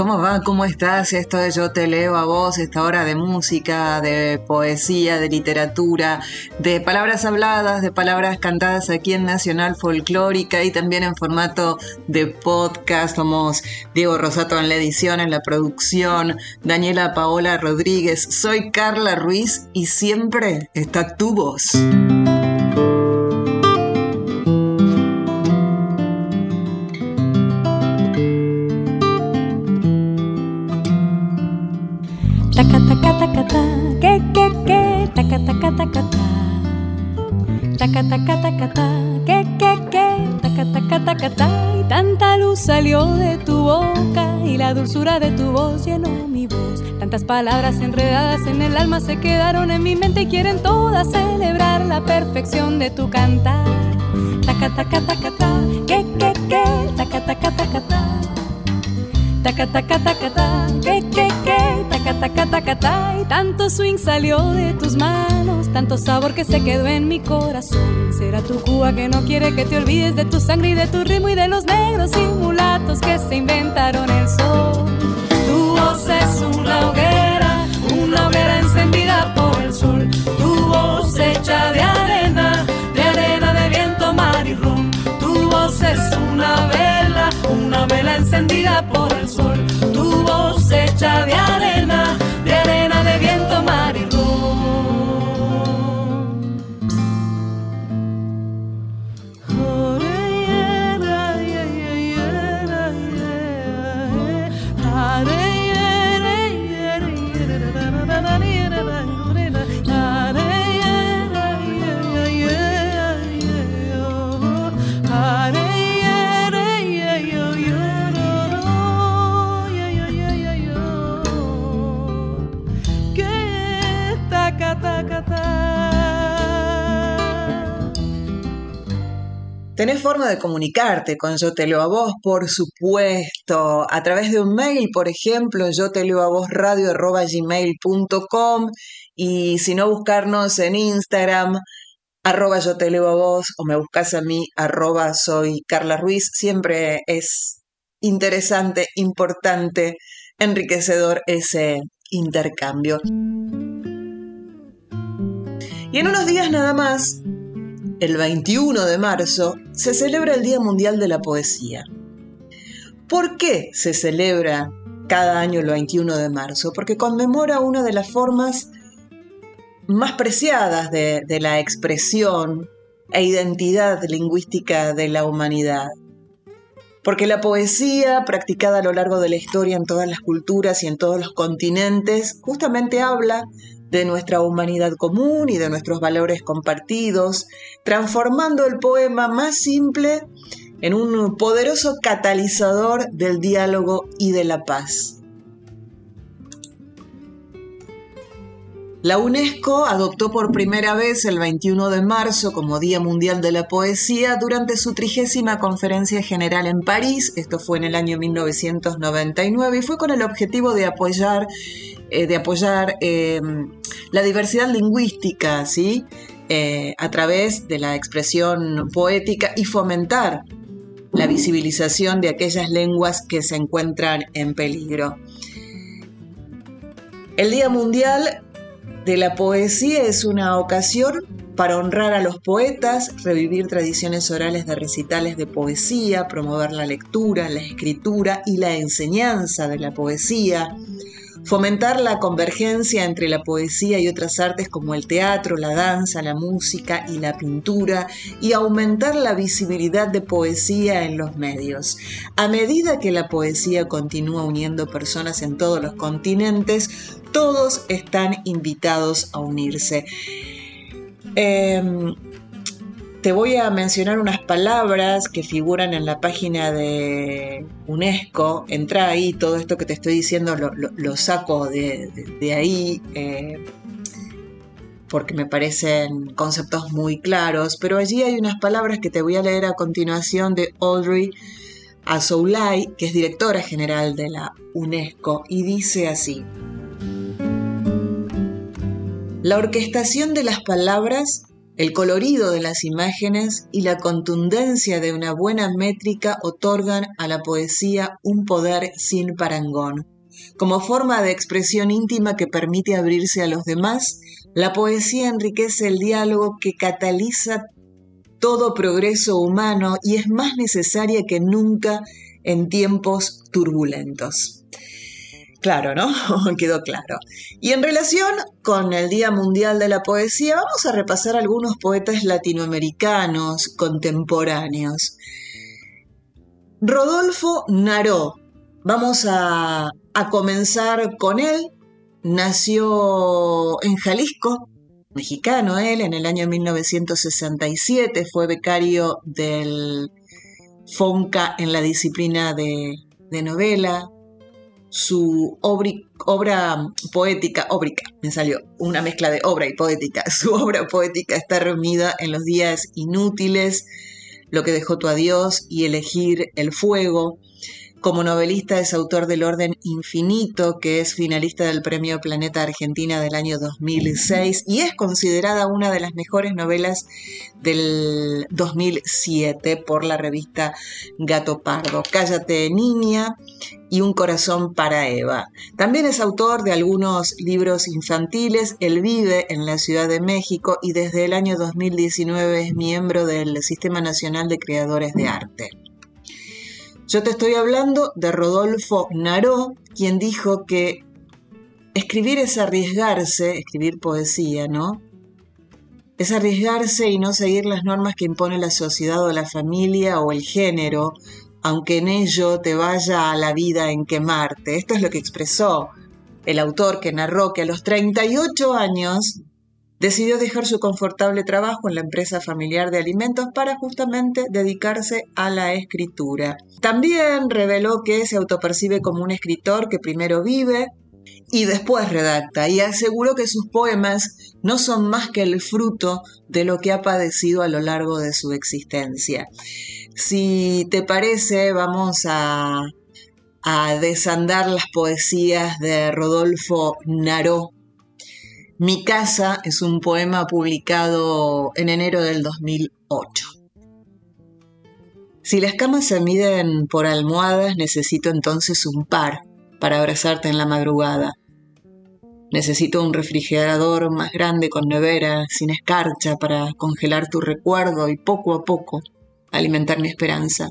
¿Cómo va? ¿Cómo estás? Esto es Yo te leo a vos, esta hora de música, de poesía, de literatura, de palabras habladas, de palabras cantadas aquí en Nacional Folclórica y también en formato de podcast. Somos Diego Rosato en la edición, en la producción, Daniela Paola Rodríguez. Soy Carla Ruiz y siempre está tu voz. Que, que, que, y tanta luz salió de tu boca y la dulzura de tu voz llenó mi voz. Tantas palabras enredadas en el alma se quedaron en mi mente y quieren todas celebrar la perfección de tu cantar. Taca, taca, taca, ta, que, que, que, taca, taca, taca, ta. Taca, taca, taca, ta, que, que, que, taca, taca, taca, ta. Y tanto swing salió de tus manos, tanto sabor que se quedó en mi corazón. Será tu Cuba que no quiere que te olvides de tu sangre y de tu ritmo y de los negros y mulatos que se inventaron el vela encendida por el sol. Tu voz hecha de arena, forma de comunicarte con Yo Te Leo a Vos, por supuesto, a través de un mail, por ejemplo, yo te leo a vos radio y si no buscarnos en Instagram, arroba yo te leo a vos o me buscas a mí, arroba soy Carla Ruiz, siempre es interesante, importante, enriquecedor ese intercambio. Y en unos días nada más el 21 de marzo, se celebra el Día Mundial de la Poesía. ¿Por qué se celebra cada año el 21 de marzo? Porque conmemora una de las formas más preciadas de, la expresión e identidad lingüística de la humanidad. Porque la poesía, practicada a lo largo de la historia en todas las culturas y en todos los continentes, justamente habla de nuestra humanidad común y de nuestros valores compartidos, transformando el poema más simple en un poderoso catalizador del diálogo y de la paz. La UNESCO adoptó por primera vez el 21 de marzo como Día Mundial de la Poesía durante su trigésima conferencia general en París, esto fue en el año 1999, y fue con el objetivo de apoyar, eh, de apoyar em, la diversidad lingüística, ¿sí? Eh, a través de la expresión poética y fomentar la visibilización de aquellas lenguas que se encuentran en peligro. El Día Mundial de la poesía es una ocasión para honrar a los poetas, revivir tradiciones orales de recitales de poesía, promover la lectura, la escritura y la enseñanza de la poesía, fomentar la convergencia entre la poesía y otras artes como el teatro, la danza, la música y la pintura y aumentar la visibilidad de poesía en los medios. A medida que la poesía continúa uniendo personas en todos los continentes, todos están invitados a unirse. Em, te voy a mencionar unas palabras que figuran en la página de UNESCO. Entra ahí, todo esto que te estoy diciendo lo, saco de, ahí. Eh, porque me parecen conceptos muy claros, pero allí hay unas palabras que te voy a leer a continuación de Audrey Azoulay, que es directora general de la UNESCO, y dice así. La orquestación de las palabras, el colorido de las imágenes y la contundencia de una buena métrica otorgan a la poesía un poder sin parangón. Como forma de expresión íntima que permite abrirse a los demás, la poesía enriquece el diálogo que cataliza todo progreso humano y es más necesaria que nunca en tiempos turbulentos. Claro, ¿no? Quedó claro. Y en relación con el Día Mundial de la Poesía, vamos a repasar algunos poetas latinoamericanos contemporáneos. Rodolfo Naró. Vamos a, comenzar con él. Nació en Jalisco, mexicano él, en el año 1967 fue becario del FONCA en la disciplina de, novela. Su obra poética, óbrica, me salió una mezcla de obra y poética. Su obra poética está reunida en Los días inútiles, Lo que dejó tu adiós y Elegir el fuego, como novelista es autor del Orden Infinito, que es finalista del Premio Planeta Argentina del año 2006 y es considerada una de las mejores novelas del 2007 por la revista Gato Pardo. Cállate niña y Un corazón para Eva. También es autor de algunos libros infantiles. Él vive en la Ciudad de México y desde el año 2019 es miembro del Sistema Nacional de Creadores de Arte. Yo te estoy hablando de Rodolfo Naró, quien dijo que escribir es arriesgarse, escribir poesía, ¿no? Es arriesgarse y no seguir las normas que impone la sociedad o la familia o el género, aunque en ello te vaya a la vida en quemarte. Esto es lo que expresó el autor que narró que a los 38 años Decidió dejar su confortable trabajo en la empresa familiar de alimentos para justamente dedicarse a la escritura. También reveló que se autopercibe como un escritor que primero vive y después redacta y aseguró que sus poemas no son más que el fruto de lo que ha padecido a lo largo de su existencia. Si te parece, vamos a, a desandar las poesías de Rodolfo Naró mi casa es un poema publicado en enero del 2008. Si las camas se miden por almohadas, necesito entonces un par para abrazarte en la madrugada. Necesito un refrigerador más grande con nevera, sin escarcha, para congelar tu recuerdo y poco a poco alimentar mi esperanza.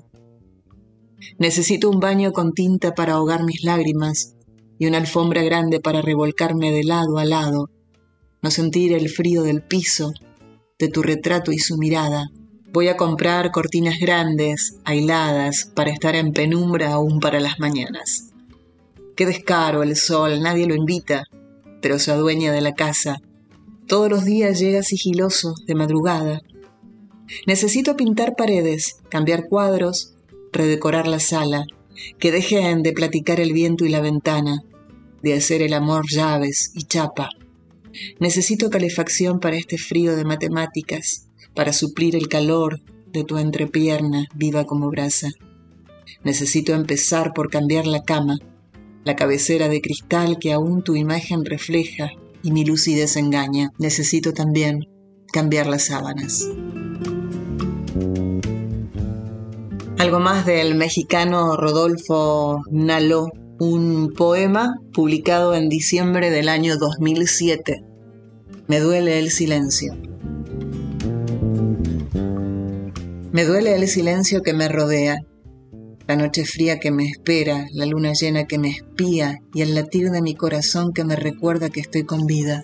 Necesito un baño con tinta para ahogar mis lágrimas y una alfombra grande para revolcarme de lado a lado no sentir el frío del piso, de tu retrato y su mirada. Voy a comprar cortinas grandes, aisladas, para estar en penumbra aún para las mañanas. Qué descaro el sol, nadie lo invita, pero se adueña de la casa. Todos los días llega sigiloso, de madrugada. Necesito pintar paredes, cambiar cuadros, redecorar la sala, que dejen de platicar el viento y la ventana, de hacer el amor llaves y chapa. Necesito calefacción para este frío de matemáticas, para suplir el calor de tu entrepierna viva como brasa. Necesito empezar por cambiar la cama, la cabecera de cristal que aún tu imagen refleja y mi lucidez engaña. Necesito también cambiar las sábanas. Algo más del mexicano Rodolfo Naló un poema publicado en diciembre del año 2007. Me duele el silencio. Me duele el silencio que me rodea, la noche fría que me espera, la luna llena que me espía y el latir de mi corazón que me recuerda que estoy con vida.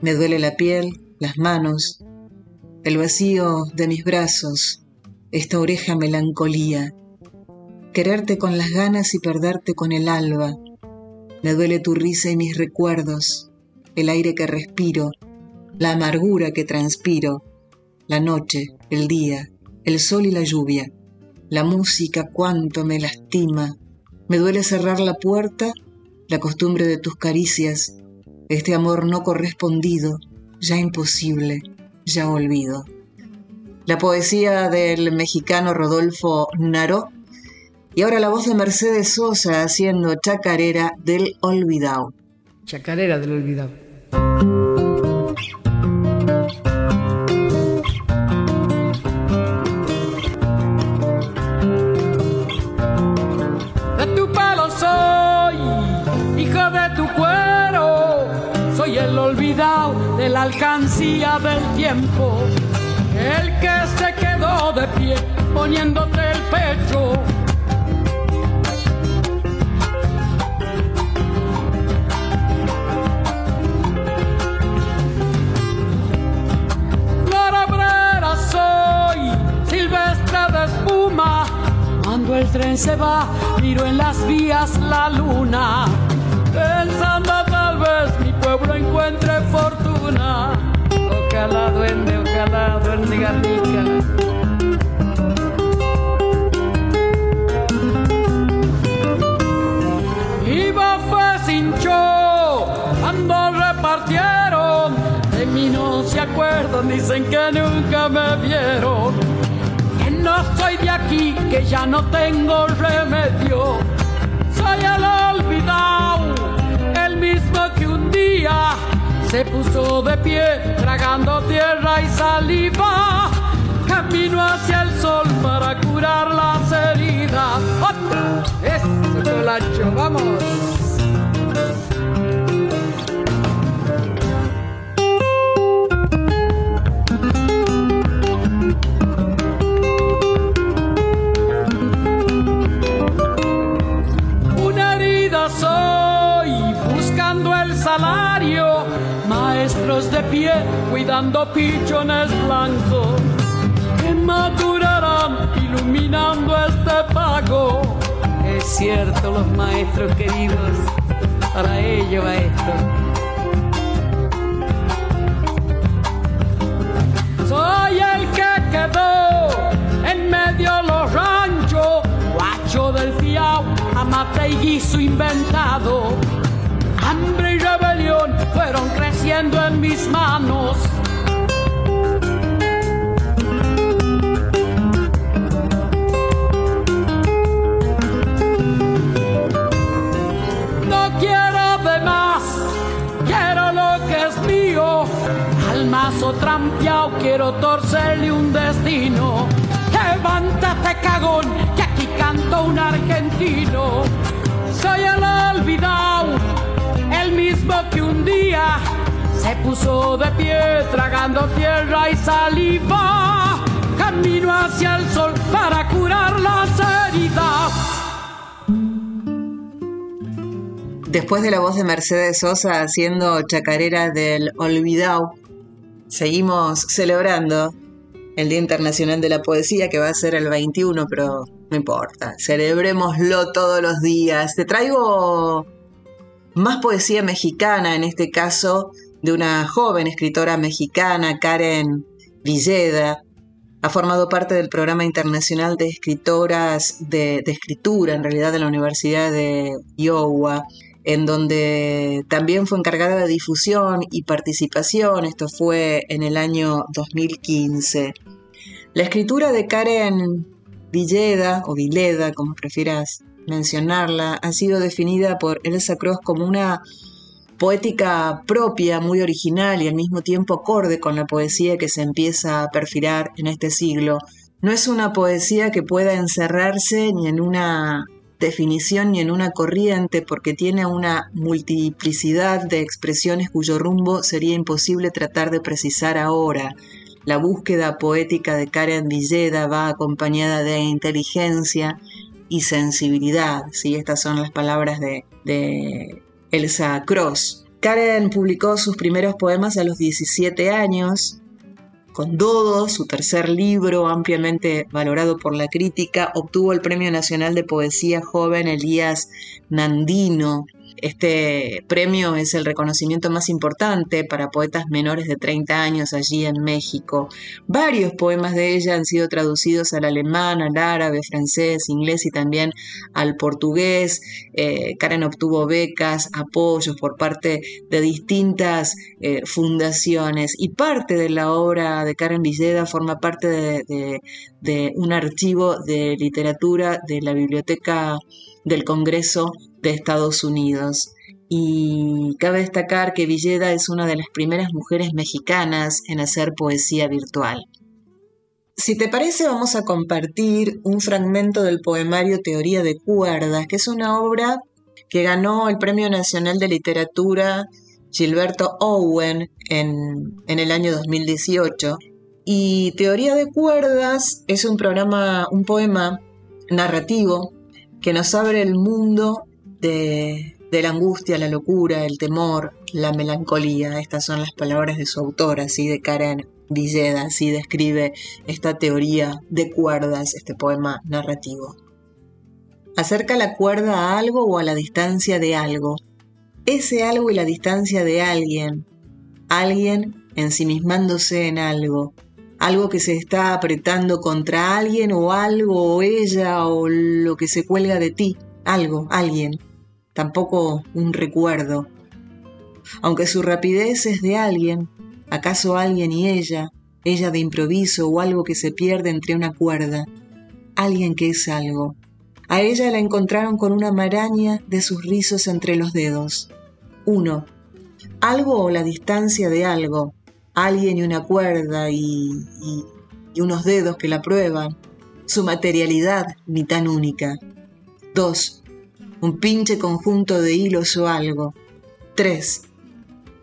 Me duele la piel, las manos, el vacío de mis brazos, esta oreja melancolía, quererte con las ganas y perderte con el alba. Me duele tu risa y mis recuerdos, el aire que respiro, la amargura que transpiro, la noche, el día, el sol y la lluvia. La música cuánto me lastima. Me duele cerrar la puerta, la costumbre de tus caricias, este amor no correspondido, ya imposible, ya olvido. La poesía del mexicano Rodolfo Naró y ahora la voz de Mercedes Sosa haciendo chacarera del olvidado. Chacarera del olvidado. De tu palo soy, hijo de tu cuero, soy el olvidado de la alcancía del tiempo, el que se quedó de pie poniéndote el pecho se va, miro en las vías la luna, pensando tal vez mi pueblo encuentre fortuna. Ojalá duende, ojalá duende garnica. Iba fue sin cuando repartieron, de mí no se acuerdan, dicen que nunca me vieron que ya no tengo remedio. Soy el olvidado, el mismo que un día se puso de pie, tragando tierra y saliva. Camino hacia el sol para curar las heridas. ¡Eso, colacho! ¡Vamos! Pie cuidando pichones blancos que madurarán iluminando este pago. Es cierto, los maestros queridos, para ello va esto. Soy el que quedó en medio los ranchos, guacho del fiao, amate y guiso inventado hambre y creciendo en mis manos. No quiero de más, quiero lo que es mío. Al mazo trampeado quiero torcerle un destino. Levántate cagón, que aquí canto un argentino. Soy el olvidado mismo que un día se puso de pie tragando tierra y saliva, camino hacia el sol para curar las heridas. Después de la voz de Mercedes Sosa haciendo chacarera del olvidado, seguimos celebrando el Día Internacional de la Poesía que va a ser el 21, pero no importa, celebrémoslo todos los días. Te traigo más poesía mexicana, en este caso de una joven escritora mexicana, Karen Villeda. Ha formado parte del programa internacional de escritoras de, escritura, en realidad de la Universidad de Iowa, en donde también fue encargada de difusión y participación. Esto fue en el año 2015. La escritura de Karen Villeda, o Villeda, como prefieras mencionarla, ha sido definida por Elsa Cross como una poética propia, muy original y al mismo tiempo acorde con la poesía que se empieza a perfilar en este siglo. No es una poesía que pueda encerrarse ni en una definición ni en una corriente porque tiene una multiplicidad de expresiones cuyo rumbo sería imposible tratar de precisar ahora. La búsqueda poética de Karen Villeda va acompañada de inteligencia y sensibilidad. ¿sí? Estas son las palabras de, de Elsa Cross. Karen publicó sus primeros poemas a los 17 años, con Dodo, su tercer libro, ampliamente valorado por la crítica, obtuvo el Premio Nacional de Poesía Joven Elías Nandino. Este premio es el reconocimiento más importante para poetas menores de 30 años allí en México. Varios poemas de ella han sido traducidos al alemán, al árabe, francés, inglés y también al portugués. Eh, Karen obtuvo becas, apoyos por parte de distintas eh, fundaciones y parte de la obra de Karen Villeda forma parte de, de un archivo de literatura de la Biblioteca del Congreso de Estados Unidos. Y cabe destacar que Villeda es una de las primeras mujeres mexicanas en hacer poesía virtual. Si te parece, vamos a compartir un fragmento del poemario Teoría de Cuerdas, que es una obra que ganó el Premio Nacional de Literatura Gilberto Owen en, en el año 2018. Y Teoría de Cuerdas es un programa, un poema narrativo que nos abre el mundo de, la angustia, la locura, el temor, la melancolía. Estas son las palabras de su autora, así de Karen Villeda, así describe esta teoría de cuerdas, este poema narrativo. Acerca la cuerda a algo o a la distancia de algo. Ese algo y la distancia de alguien. Alguien ensimismándose en algo, algo que se está apretando contra alguien o algo o ella o lo que se cuelga de ti, algo, alguien, tampoco un recuerdo. Aunque su rapidez es de alguien, acaso alguien y ella, ella de improviso o algo que se pierde entre una cuerda, alguien que es algo. A ella la encontraron con una maraña de sus rizos entre los dedos. Uno, algo o la distancia de algo, alguien y una cuerda y, unos dedos que la prueban, su materialidad ni tan única. 2. Un pinche conjunto de hilos o algo. 3.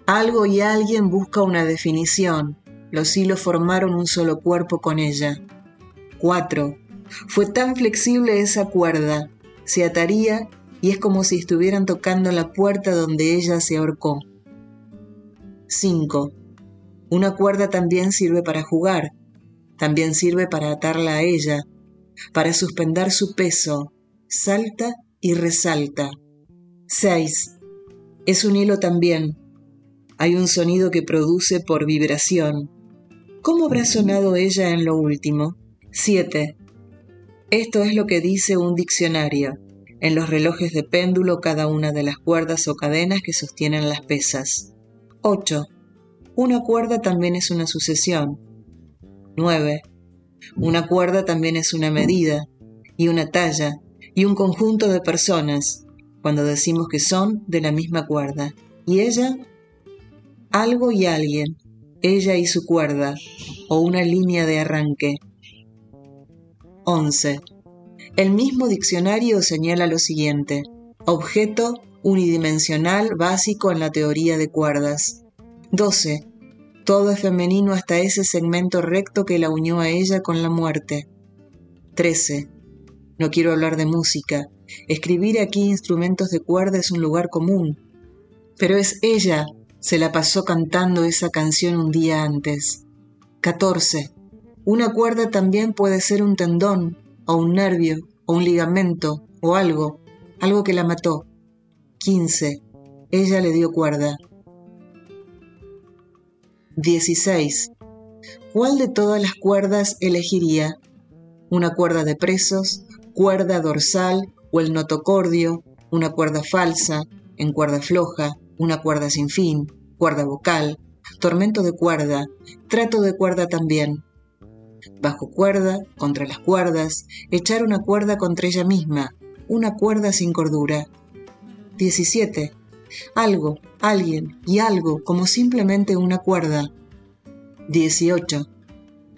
Algo y alguien busca una definición. Los hilos formaron un solo cuerpo con ella. 4. Fue tan flexible esa cuerda. Se ataría y es como si estuvieran tocando la puerta donde ella se ahorcó. 5. Una cuerda también sirve para jugar, también sirve para atarla a ella, para suspender su peso, salta y resalta. 6. Es un hilo también. Hay un sonido que produce por vibración. ¿Cómo habrá sonado ella en lo último? 7. Esto es lo que dice un diccionario. En los relojes de péndulo cada una de las cuerdas o cadenas que sostienen las pesas. 8. Una cuerda también es una sucesión. 9. Una cuerda también es una medida y una talla y un conjunto de personas cuando decimos que son de la misma cuerda. Y ella, algo y alguien, ella y su cuerda, o una línea de arranque. 11. El mismo diccionario señala lo siguiente. Objeto unidimensional básico en la teoría de cuerdas. 12. Todo es femenino hasta ese segmento recto que la unió a ella con la muerte. 13. No quiero hablar de música. Escribir aquí instrumentos de cuerda es un lugar común. Pero es ella, se la pasó cantando esa canción un día antes. 14. Una cuerda también puede ser un tendón, o un nervio, o un ligamento, o algo, algo que la mató. 15. Ella le dio cuerda. 16. ¿Cuál de todas las cuerdas elegiría? ¿Una cuerda de presos, cuerda dorsal o el notocordio, una cuerda falsa, en cuerda floja, una cuerda sin fin, cuerda vocal, tormento de cuerda, trato de cuerda también? Bajo cuerda, contra las cuerdas, echar una cuerda contra ella misma, una cuerda sin cordura. 17. Algo, alguien y algo como simplemente una cuerda. 18.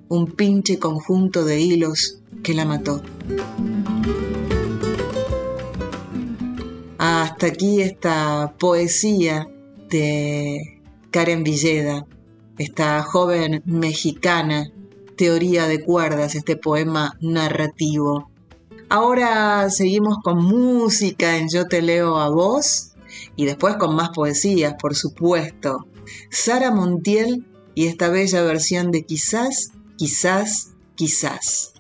Un pinche conjunto de hilos que la mató. Hasta aquí esta poesía de Karen Villeda, esta joven mexicana, teoría de cuerdas, este poema narrativo. Ahora seguimos con música en Yo te leo a vos y después con más poesías, por supuesto. Sara Montiel y esta bella versión de Quizás, quizás, quizás.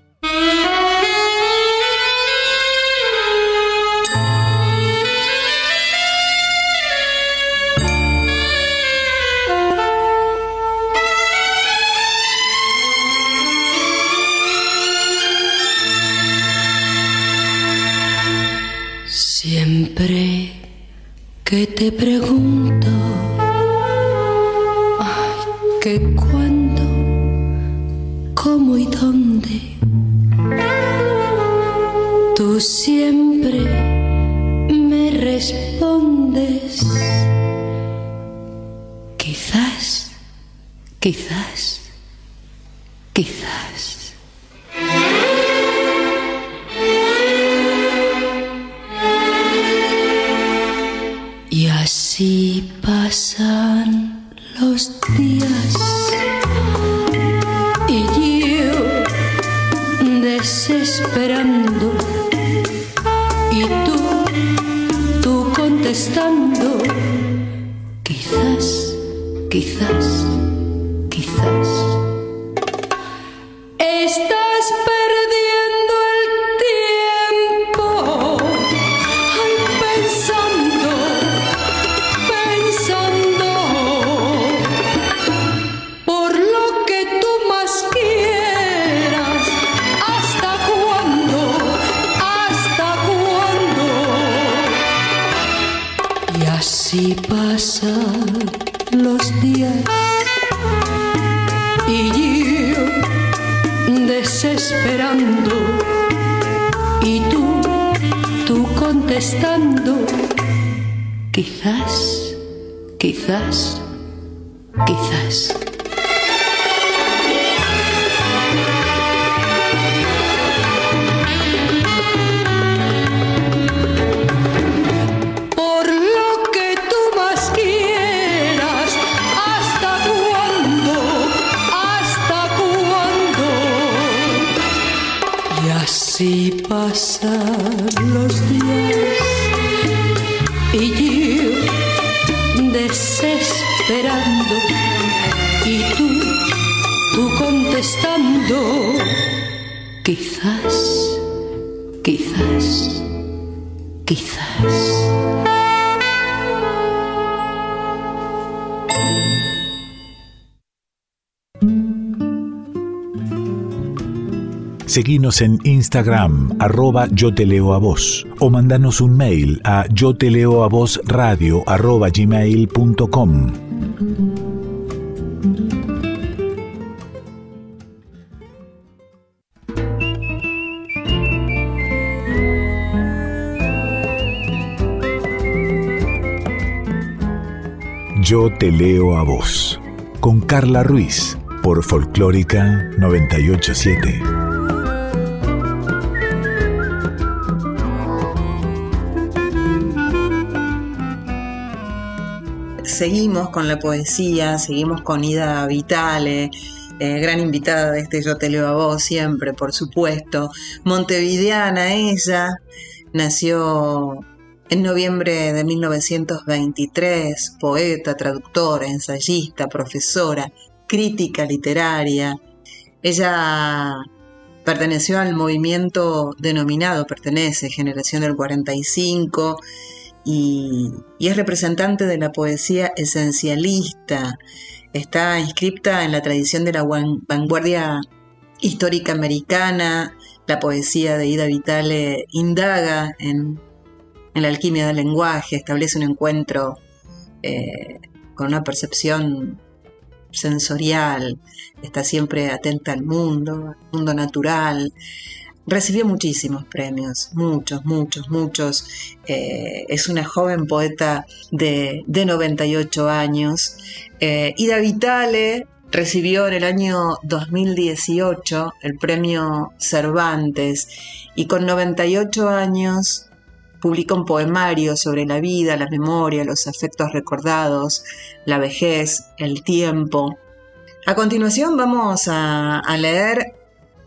Que te pregunto, ay, que cuándo, cómo y dónde, tú siempre me respondes, quizás, quizás, quizás, quizás, quizás. pasan los quizás, quizás, quizás. Seguinos en Instagram, arroba yo te leo a vos, o mandanos un mail a yo te leo a vos radio arroba gmail.com. Yo te leo a vos, con Carla Ruiz, por Folclórica 987. seguimos con la poesía, seguimos con Ida Vitale, eh, gran invitada de este Yo te leo a vos siempre, por supuesto. Montevideana ella, nació en noviembre de 1923, poeta, traductora, ensayista, profesora, crítica literaria. Ella perteneció al movimiento denominado, pertenece, Generación del 45, y, es representante de la poesía esencialista. Está inscripta en la tradición de la vanguardia histórica americana. La poesía de Ida Vitale indaga en, la alquimia del lenguaje, establece un encuentro eh, con una percepción sensorial, está siempre atenta al mundo, al mundo natural, Recibió muchísimos premios, muchos, muchos, muchos. Eh, es una joven poeta de, 98 años. Eh, Ida Vitale recibió en el año 2018 el premio Cervantes y con 98 años publica un poemario sobre la vida, la memoria, los afectos recordados, la vejez, el tiempo. A continuación vamos a, leer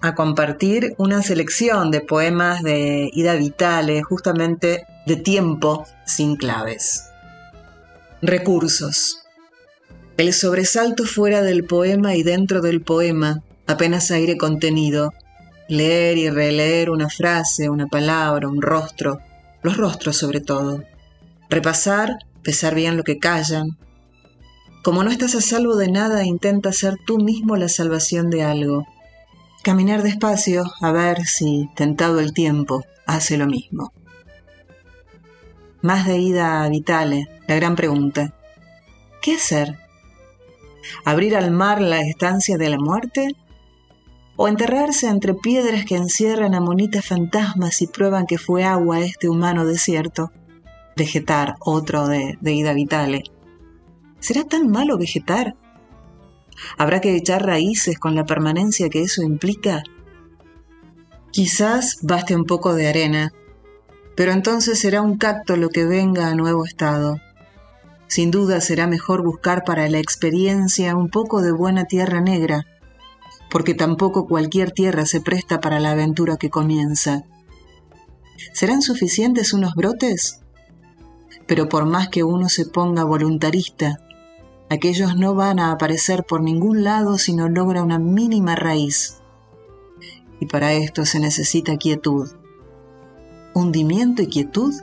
a compartir una selección de poemas de Ida Vitale, justamente de tiempo sin claves. Recursos. El sobresalto fuera del poema y dentro del poema, apenas aire contenido. Leer y releer una frase, una palabra, un rostro, los rostros sobre todo. Repasar, pesar bien lo que callan. Como no estás a salvo de nada, intenta ser tú mismo la salvación de algo Caminar despacio a ver si, tentado el tiempo, hace lo mismo. Más de ida Vitale, la gran pregunta. ¿Qué hacer? ¿Abrir al mar la estancia de la muerte? ¿O enterrarse entre piedras que encierran a monitas fantasmas y prueban que fue agua este humano desierto? Vegetar, otro de, de ida Vitale. ¿Será tan malo vegetar? ¿Habrá que echar raíces con la permanencia que eso implica? Quizás baste un poco de arena, pero entonces será un cacto lo que venga a nuevo estado. Sin duda será mejor buscar para la experiencia un poco de buena tierra negra, porque tampoco cualquier tierra se presta para la aventura que comienza. ¿Serán suficientes unos brotes? Pero por más que uno se ponga voluntarista, aquellos no van a aparecer por ningún lado si no logra una mínima raíz y para esto se necesita quietud. ¿Hundimiento y quietud?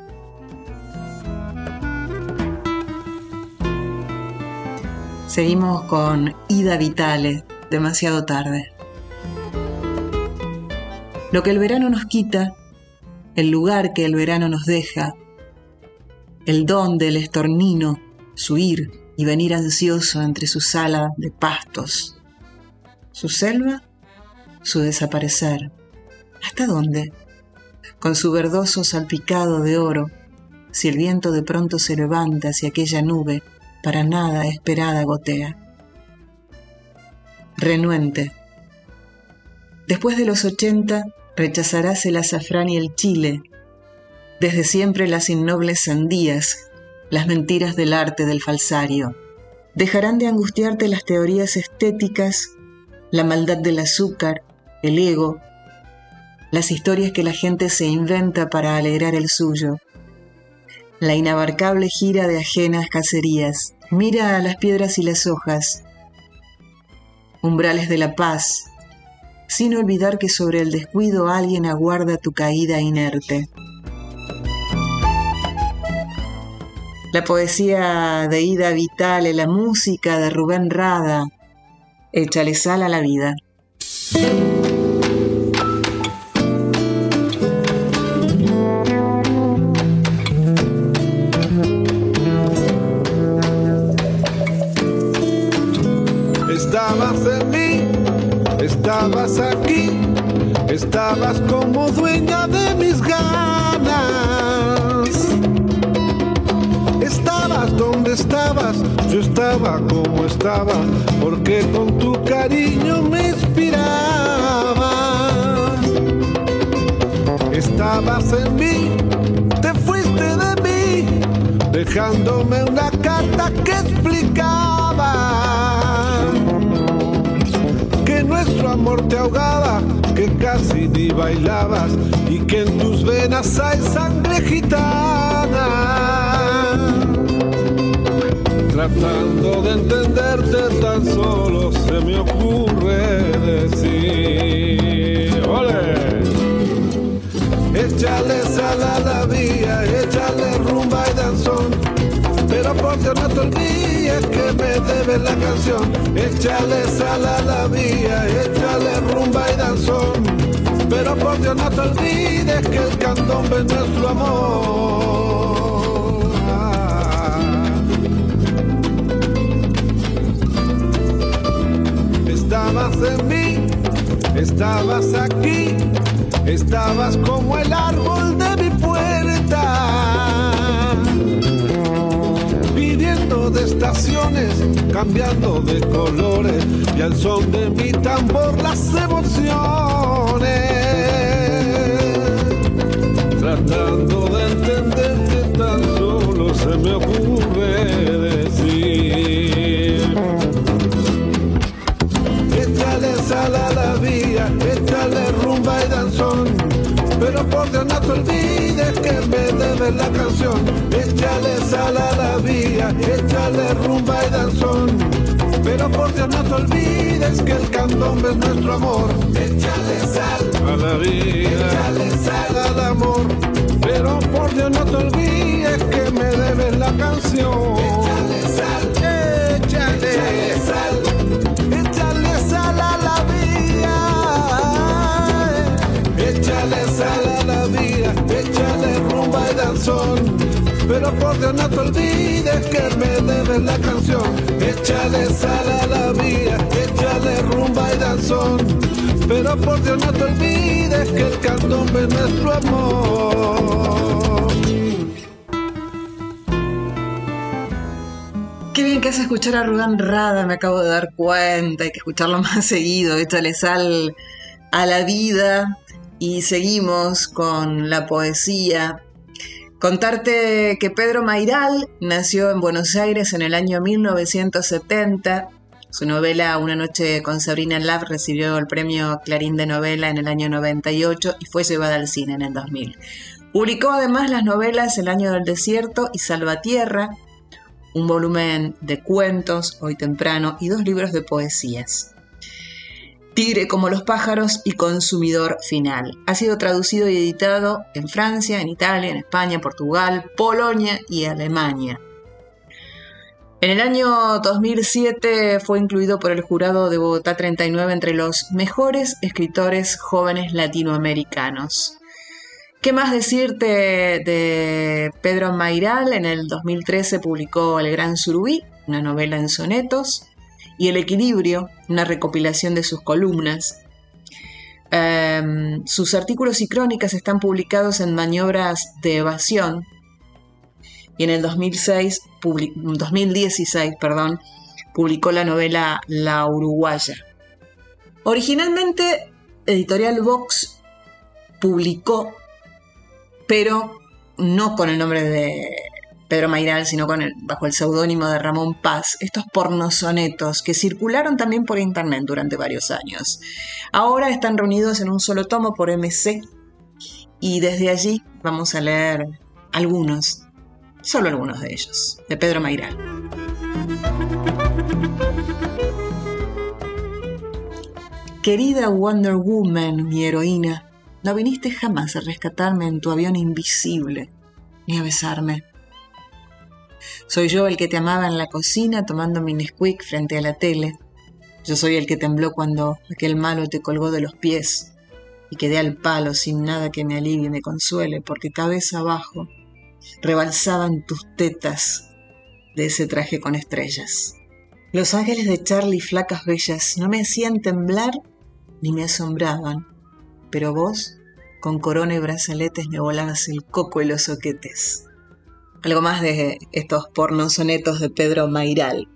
Seguimos con Ida Vitale, demasiado tarde. Lo que el verano nos quita, el lugar que el verano nos deja, el don del estornino, su ir y venir ansioso entre su sala de pastos, su selva su desaparecer. ¿Hasta dónde? Con su verdoso salpicado de oro, si el viento de pronto se levanta hacia aquella nube, para nada esperada gotea. Renuente. Después de los ochenta, rechazarás el azafrán y el chile, desde siempre las innobles sandías, las mentiras del arte del falsario. Dejarán de angustiarte las teorías estéticas, la maldad del azúcar, el ego, las historias que la gente se inventa para alegrar el suyo, la inabarcable gira de ajenas cacerías. Mira a las piedras y las hojas, umbrales de la paz, sin olvidar que sobre el descuido alguien aguarda tu caída inerte. La poesía de Ida Vitale, la música de Rubén Rada, échale sal a la vida. Estabas como dueña de mis ganas. Estabas donde estabas, yo estaba como estaba, porque con tu cariño me inspiraba. Estabas en mí, te fuiste de mí, dejándome una carta que explicaba nuestro amor te ahogaba, que casi ni bailabas y que en tus venas hay sangre gitana tratando de entenderte tan solo se me ocurre decir, ¡Ole! Échale sal a la vía, échale rumba y danzón, pero por Dios no te olvides que me debes la canción. Échale sal a la vía, échale rumba y danzón, pero por Dios no te olvides que el candombe es nuestro amor. estabas en mí, estabas aquí, estabas como el árbol cambiando de colores y al son de mi tambor las emociones, tratando de entender que tan solo se me ocurre decir échale sal a la vía, échale rumba y danzón. Dios no te olvides que me debes la canción. Échale sal a la vía, échale rumba y danzón. Pero por Dios no te olvides que el candombe es nuestro amor. Échale sal a la vida, échale sal al amor. Pero por Dios no te olvides que me debes la canción. Échale sal, rumba y danzón. pero por Dios no te olvides que me debes la canción. Échale sal a la vía, échale rumba y danzón, pero por Dios no te olvides que el candombe es nuestro amor. Qué bien que hace escuchar a Rubén Rada, me acabo de dar cuenta, hay que escucharlo más seguido, échale sal a la vida y seguimos con la poesía. Contarte que Pedro Mairal nació en Buenos Aires en el año 1970. Su novela Una noche con Sabrina Love recibió el premio Clarín de novela en el año 98 y fue llevada al cine en el 2000. Publicó además las novelas El año del desierto y Salvatierra, un volumen de cuentos, Hoy temprano, y dos libros de poesías. Tigre como los pájaros y consumidor final. Ha sido traducido y editado en Francia, en Italia, en España, Portugal, Polonia y Alemania. En el año 2007 fue incluido por el jurado de Bogotá 39 entre los mejores escritores jóvenes latinoamericanos. ¿Qué más decirte de Pedro Mairal? En el 2013 publicó El Gran Surubí, una novela en sonetos, y El Equilibrio, una recopilación de sus columnas. Em, sus artículos y crónicas están publicados en Maniobras de Evasión, y en el 2006, 2016 perdón, publicó la novela La Uruguaya. Originalmente, Editorial Vox publicó pero no con el nombre de Pedro Mairal, sino con bajo el seudónimo de Ramón Paz, estos pornosonetos que circularon también por internet durante varios años. Ahora están reunidos en un solo tomo por MC y desde allí vamos a leer algunos, solo algunos de ellos, de Pedro Mairal. Querida Wonder Woman, mi heroína, no viniste jamás a rescatarme en tu avión invisible, ni a besarme. Soy yo el que te amaba en la cocina tomando mi Nesquik frente a la tele. Yo soy el que tembló cuando aquel malo te colgó de los pies y quedé al palo sin nada que me alivie y me consuele, porque cabeza abajo rebalsaban tus tetas de ese traje con estrellas. Los ángeles de Charlie, flacas bellas, no me hacían temblar ni me asombraban pero vos, con corona y brazaletes, me volabas el coco y los soquetes. Algo más de estos pornosonetos de Pedro Mairal.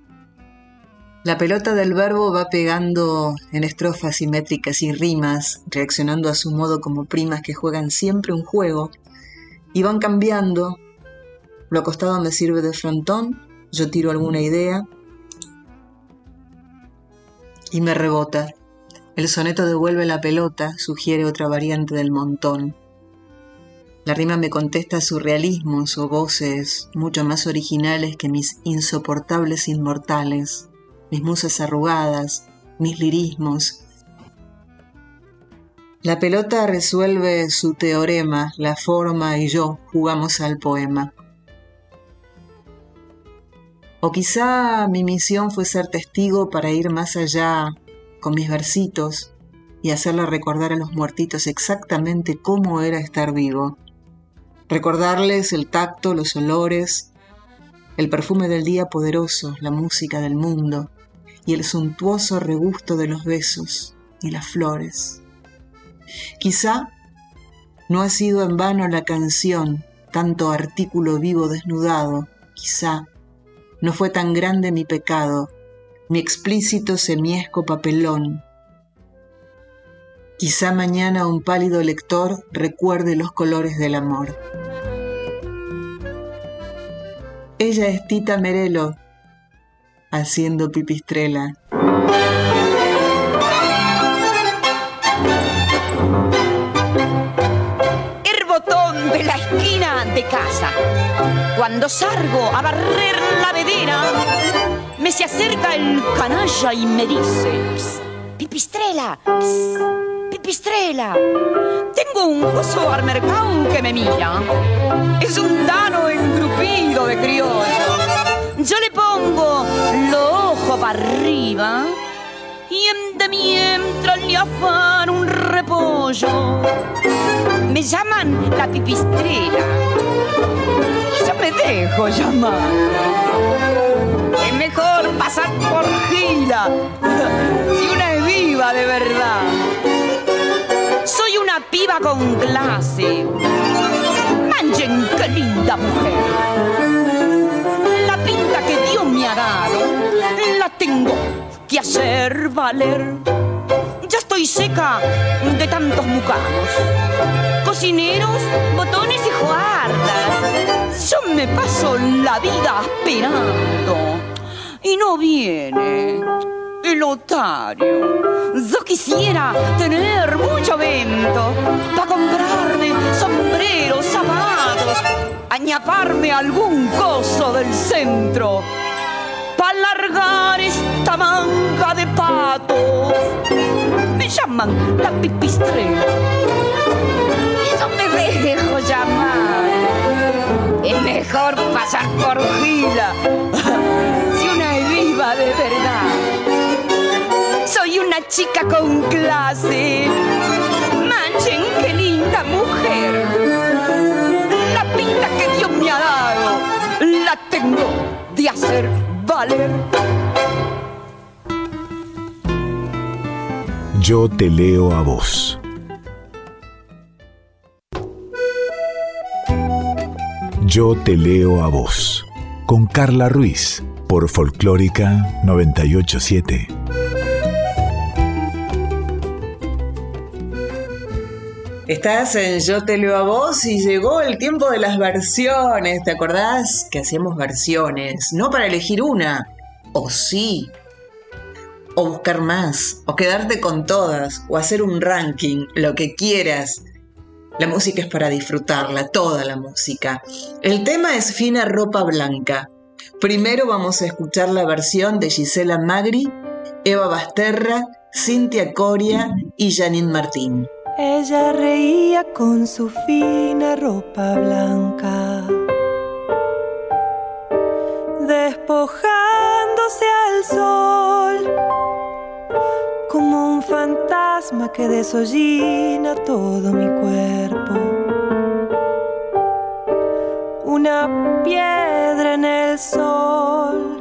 La pelota del verbo va pegando en estrofas simétricas y rimas, reaccionando a su modo como primas que juegan siempre un juego, y van cambiando. Lo acostado me sirve de frontón, yo tiro alguna idea y me rebota. El soneto devuelve la pelota, sugiere otra variante del montón. La rima me contesta surrealismos o voces mucho más originales que mis insoportables inmortales, mis musas arrugadas, mis lirismos. La pelota resuelve su teorema, la forma y yo jugamos al poema. O quizá mi misión fue ser testigo para ir más allá con mis versitos y hacerle recordar a los muertitos exactamente cómo era estar vivo. Recordarles el tacto, los olores, el perfume del día poderoso, la música del mundo y el suntuoso regusto de los besos y las flores. Quizá no ha sido en vano la canción, tanto artículo vivo desnudado, quizá no fue tan grande mi pecado mi explícito semiesco papelón. Quizá mañana un pálido lector recuerde los colores del amor. Ella es Tita Merelo, haciendo pipistrela. El botón de la esquina de casa. Cuando salgo a barrer la vedera, me se acerca el canalla y me dice, pipistrela, pipistrela, tengo un oso al mercado que me mira. Es un dano engrupido de criollo. Yo le pongo los ojos para arriba y en de mientras le afan un repollo. Me llaman la pipistrela yo me dejo llamar. Es mejor pasar por gila si una es viva de verdad. Una piba con clase. Manchen, qué linda mujer. La pinta que Dios me ha dado, la tengo que hacer valer. Ya estoy seca de tantos mucanos. Cocineros, botones y juardas. Yo me paso la vida esperando. Y no viene el otario. Yo quisiera tener mucho vento para comprarme sombreros, zapatos, añaparme algún coso del centro para largar esta manga de patos. Me llaman la pipistrela. Y yo me dejo llamar. Es mejor pasar por gila chica con clase. Manchen, qué linda mujer. La pinta que Dios me ha dado, la tengo de hacer valer. Yo te leo a vos. Yo te leo a vos. Con Carla Ruiz por Folclórica 987. Estás en Yo te leo a vos y llegó el tiempo de las versiones. ¿Te acordás que hacíamos versiones? No para elegir una, o sí, o buscar más, o quedarte con todas, o hacer un ranking, lo que quieras. La música es para disfrutarla, toda la música. El tema es Fina Ropa Blanca. Primero vamos a escuchar la versión de Gisela Magri, Eva Basterra, Cintia Coria y Janine Martín. Ella reía con su fina ropa blanca, despojándose al sol, como un fantasma que desollina todo mi cuerpo. Una piedra en el sol.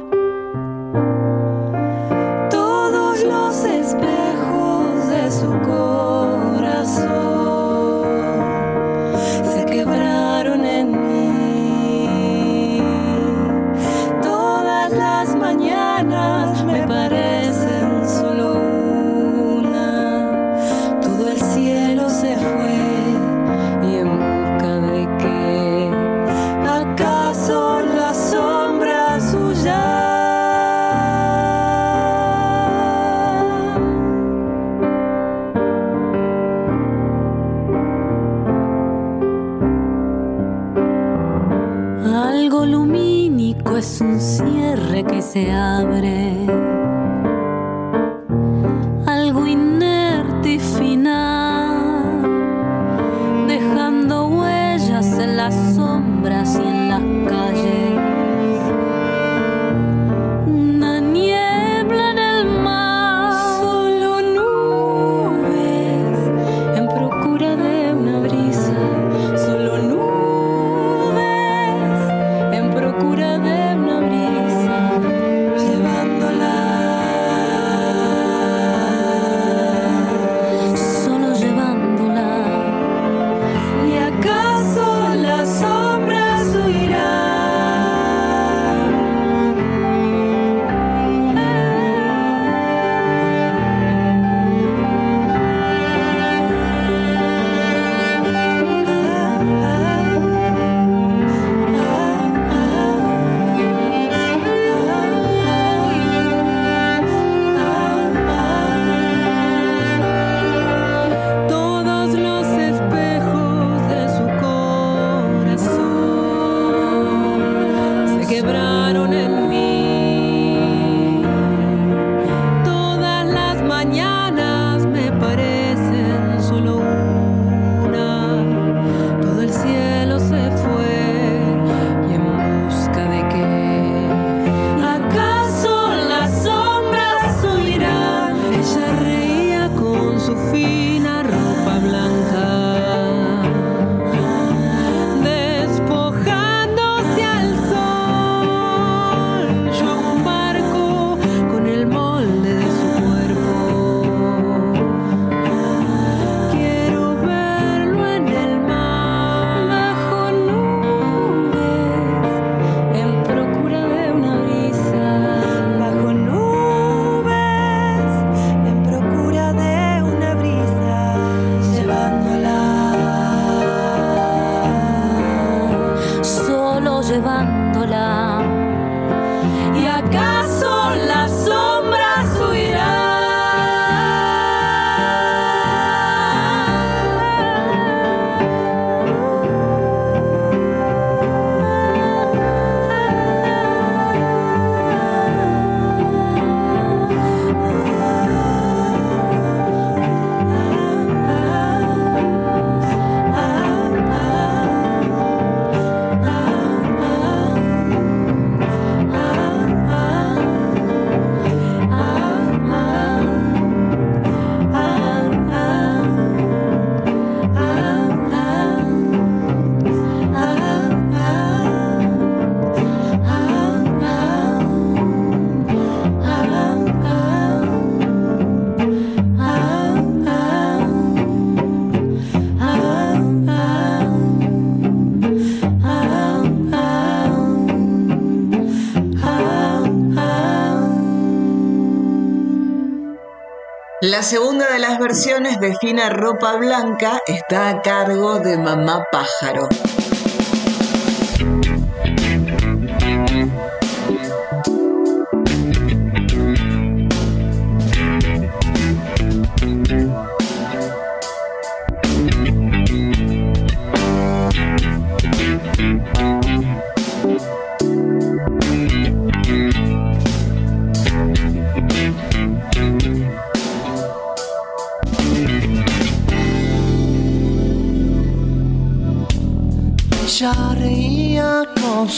La segunda de las versiones de Fina Ropa Blanca está a cargo de Mamá Pájaro.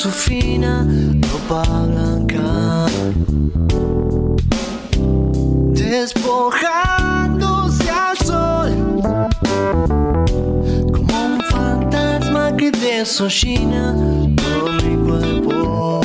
su fina ropa blanca. Despojándose al sol, como un fantasma que desollina todo mi cuerpo.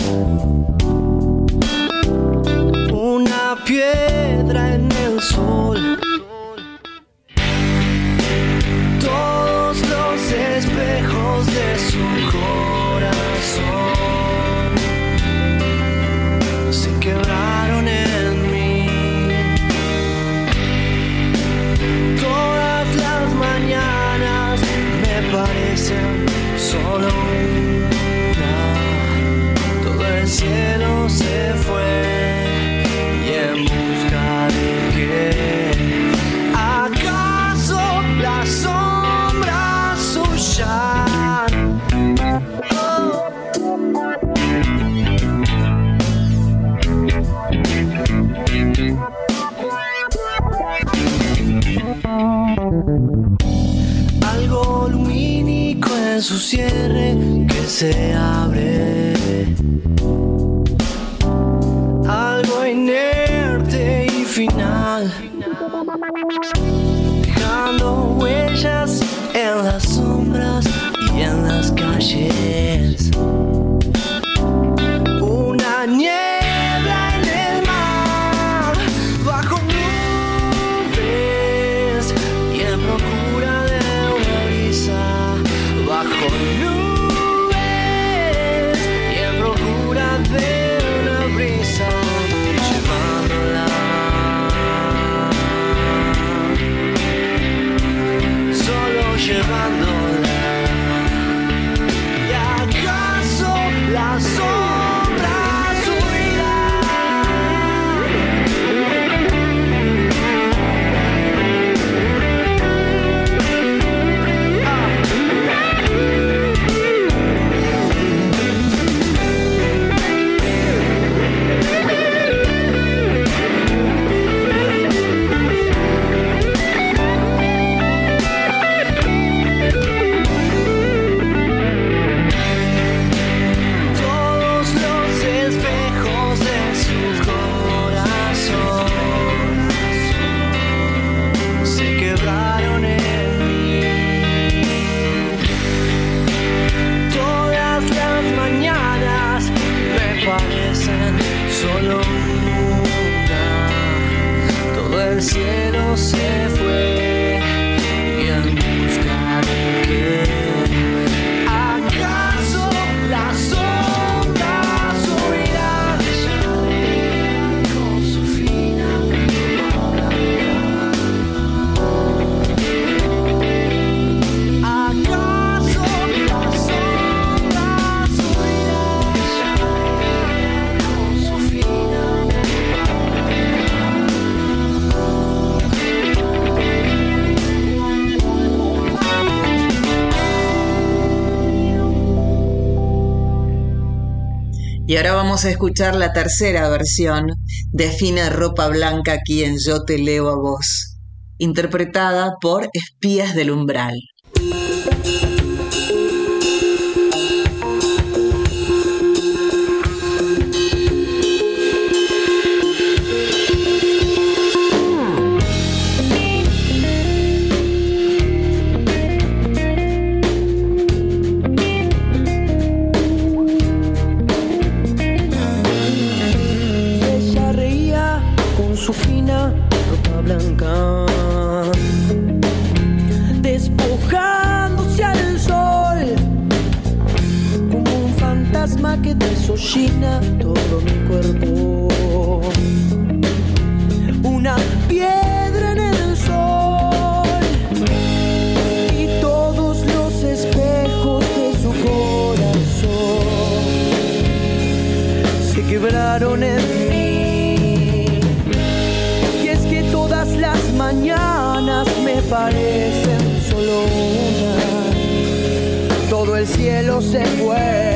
ahora vamos a escuchar la tercera versión de Fina Ropa Blanca aquí en Yo Te Leo a Vos, interpretada por Espías del Umbral. llena todo mi cuerpo. Una piedra en el sol y todos los espejos de su corazón se quebraron en mí. Y es que todas las mañanas me parecen solo una. Todo el cielo se fue.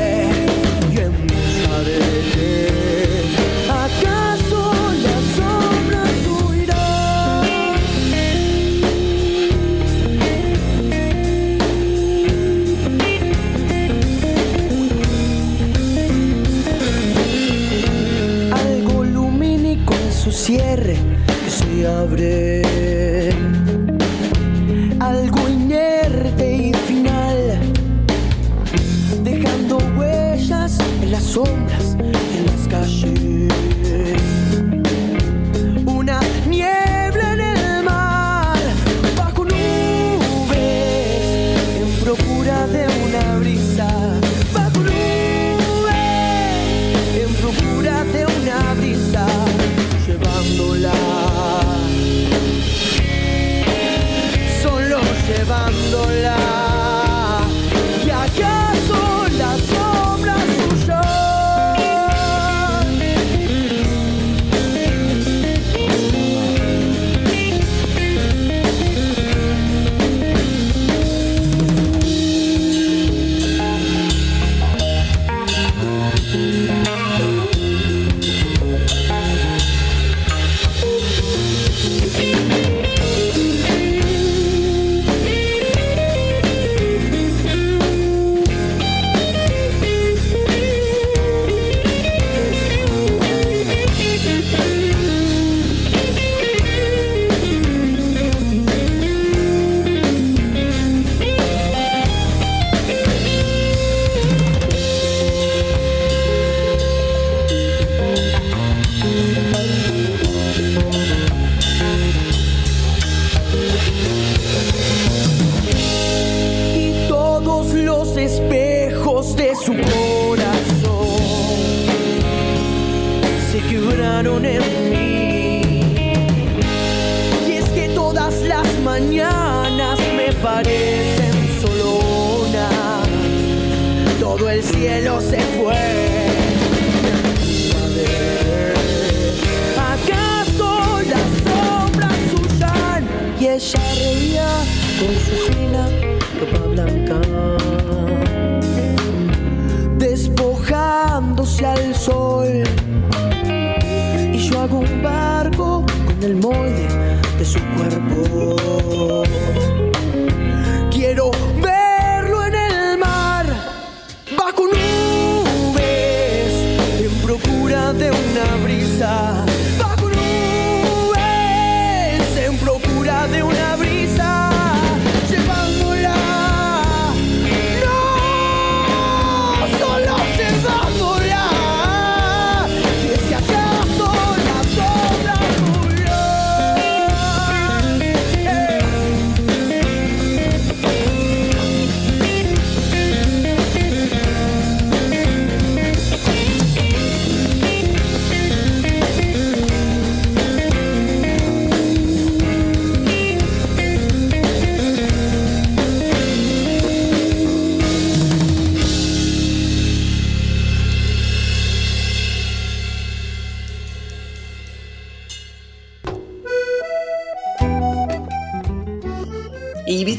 Se abre.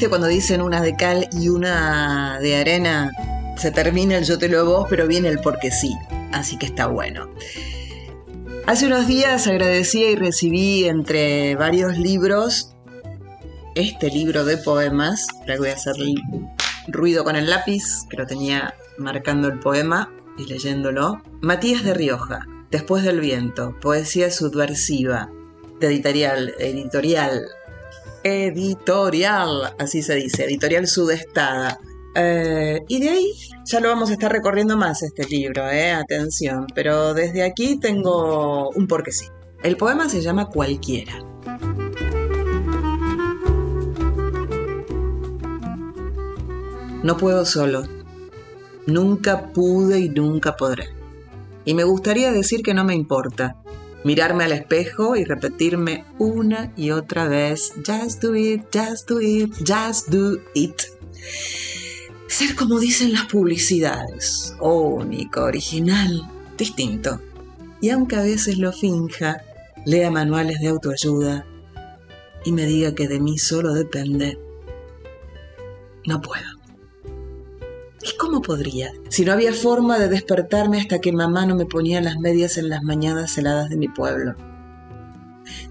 Cuando dicen una de cal y una de arena, se termina el yo te lo vos, pero viene el porque sí. Así que está bueno. Hace unos días agradecía y recibí entre varios libros este libro de poemas. Voy a hacer ruido con el lápiz, que lo tenía marcando el poema y leyéndolo. Matías de Rioja, Después del viento, poesía subversiva, de editorial, editorial, editorial, así se dice, editorial sudestada. Eh, y de ahí ya lo vamos a estar recorriendo más este libro, eh, atención, pero desde aquí tengo un porque sí. El poema se llama Cualquiera. No puedo solo. Nunca pude y nunca podré. Y me gustaría decir que no me importa. Mirarme al espejo y repetirme una y otra vez, just do it, just do it, just do it. Ser como dicen las publicidades, único, original, distinto. y aunque a veces lo finja, lea manuales de autoayuda y me diga que de mí solo depende, no puedo. ¿Y cómo podría? Si no había forma de despertarme hasta que mamá no me ponía las medias en las mañanas heladas de mi pueblo.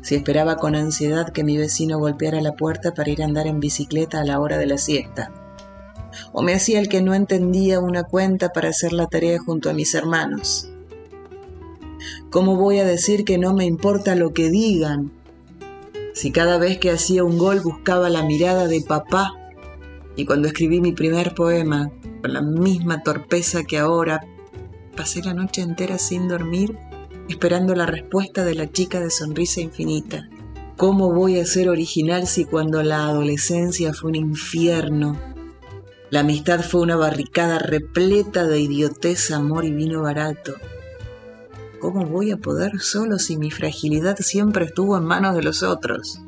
Si esperaba con ansiedad que mi vecino golpeara la puerta para ir a andar en bicicleta a la hora de la siesta. O me hacía el que no entendía una cuenta para hacer la tarea junto a mis hermanos. ¿Cómo voy a decir que no me importa lo que digan? Si cada vez que hacía un gol buscaba la mirada de papá y cuando escribí mi primer poema, con la misma torpeza que ahora, pasé la noche entera sin dormir esperando la respuesta de la chica de sonrisa infinita. ¿Cómo voy a ser original si cuando la adolescencia fue un infierno? La amistad fue una barricada repleta de idiotez, amor y vino barato. ¿Cómo voy a poder solo si mi fragilidad siempre estuvo en manos de los otros?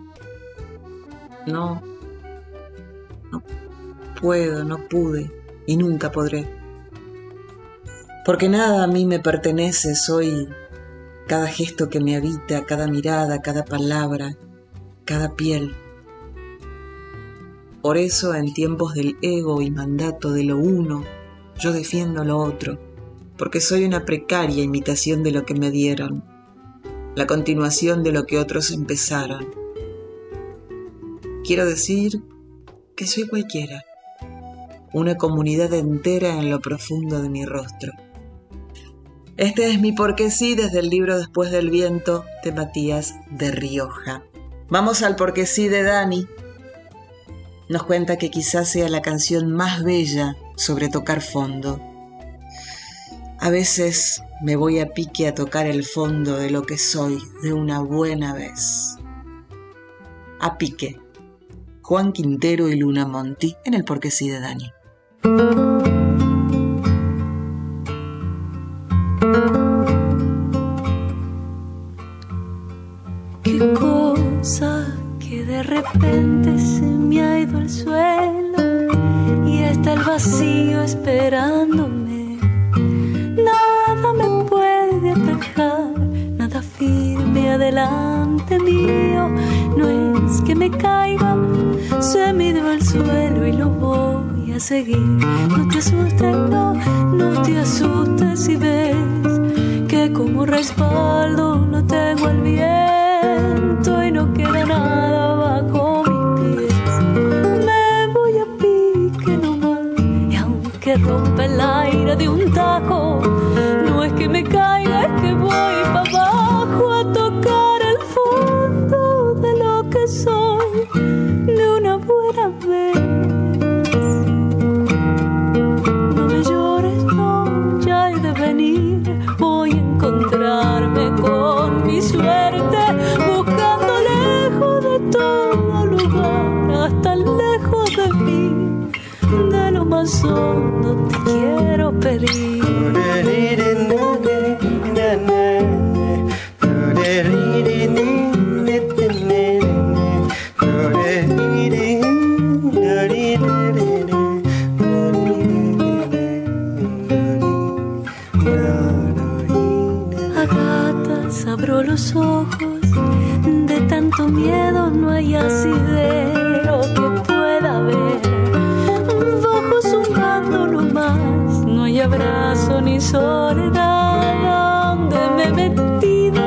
No, no puedo, no pude y nunca podré. Porque nada a mí me pertenece, soy cada gesto que me habita, cada mirada, cada palabra, cada piel. Por eso en tiempos del ego y mandato de lo uno, yo defiendo lo otro, porque soy una precaria imitación de lo que me dieron, la continuación de lo que otros empezaron. Quiero decir que soy cualquiera, una comunidad entera en lo profundo de mi rostro. Este es mi porque sí desde el libro Después del viento de Matías de Rioja. Vamos al porque sí de Dani. Nos cuenta que quizás sea la canción más bella sobre tocar fondo. A veces me voy a pique a tocar el fondo de lo que soy de una buena vez. A pique. Juan Quintero y Luna Monti en el porque sí de Dani. Qué cosa que de repente se me ha ido al suelo y está el vacío esperándome. Nada me puede atajar, nada firme adelante mío. No es que me caiga, se me dio al suelo y lo voy seguir. No te asustes, no, no te asustes si ves que como respaldo no tengo el viento y no queda nada bajo mis pies. Me voy a pique nomás y aunque rompa el aire de un tajo, no es que me caiga, es que voy para encontrarme con mi suerte, buscando lejos de todo lugar, hasta lejos de mí. De lo más hondo te quiero pedir. Soledad. Donde me he metido,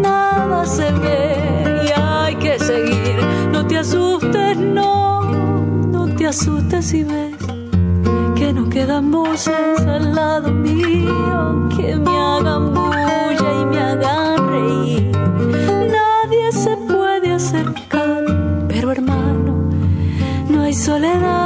nada se ve y hay que seguir. No te asustes, no, no te asustes si ves que no quedan voces al lado mío que me hagan bulla y me hagan reír. Nadie se puede acercar, pero hermano, no hay soledad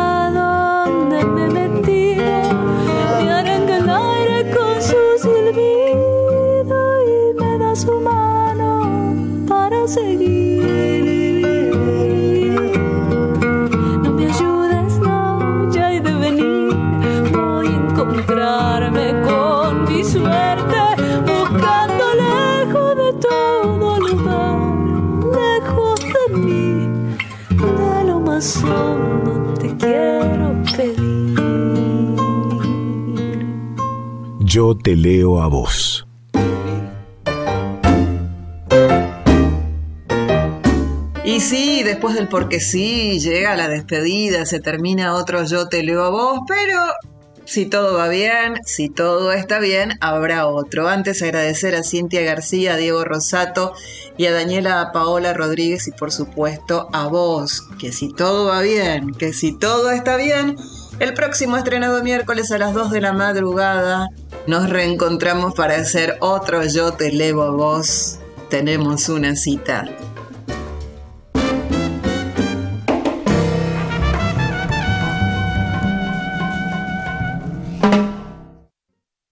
te leo a vos. Y sí, después del porque sí, llega la despedida, se termina otro yo te leo a vos, pero si todo va bien, si todo está bien, habrá otro. Antes agradecer a Cintia García, a Diego Rosato y a Daniela Paola Rodríguez y por supuesto a vos, que si todo va bien, que si todo está bien, el próximo estrenado miércoles a las 2 de la madrugada nos reencontramos para hacer otro Yo te levo a vos. Tenemos una cita.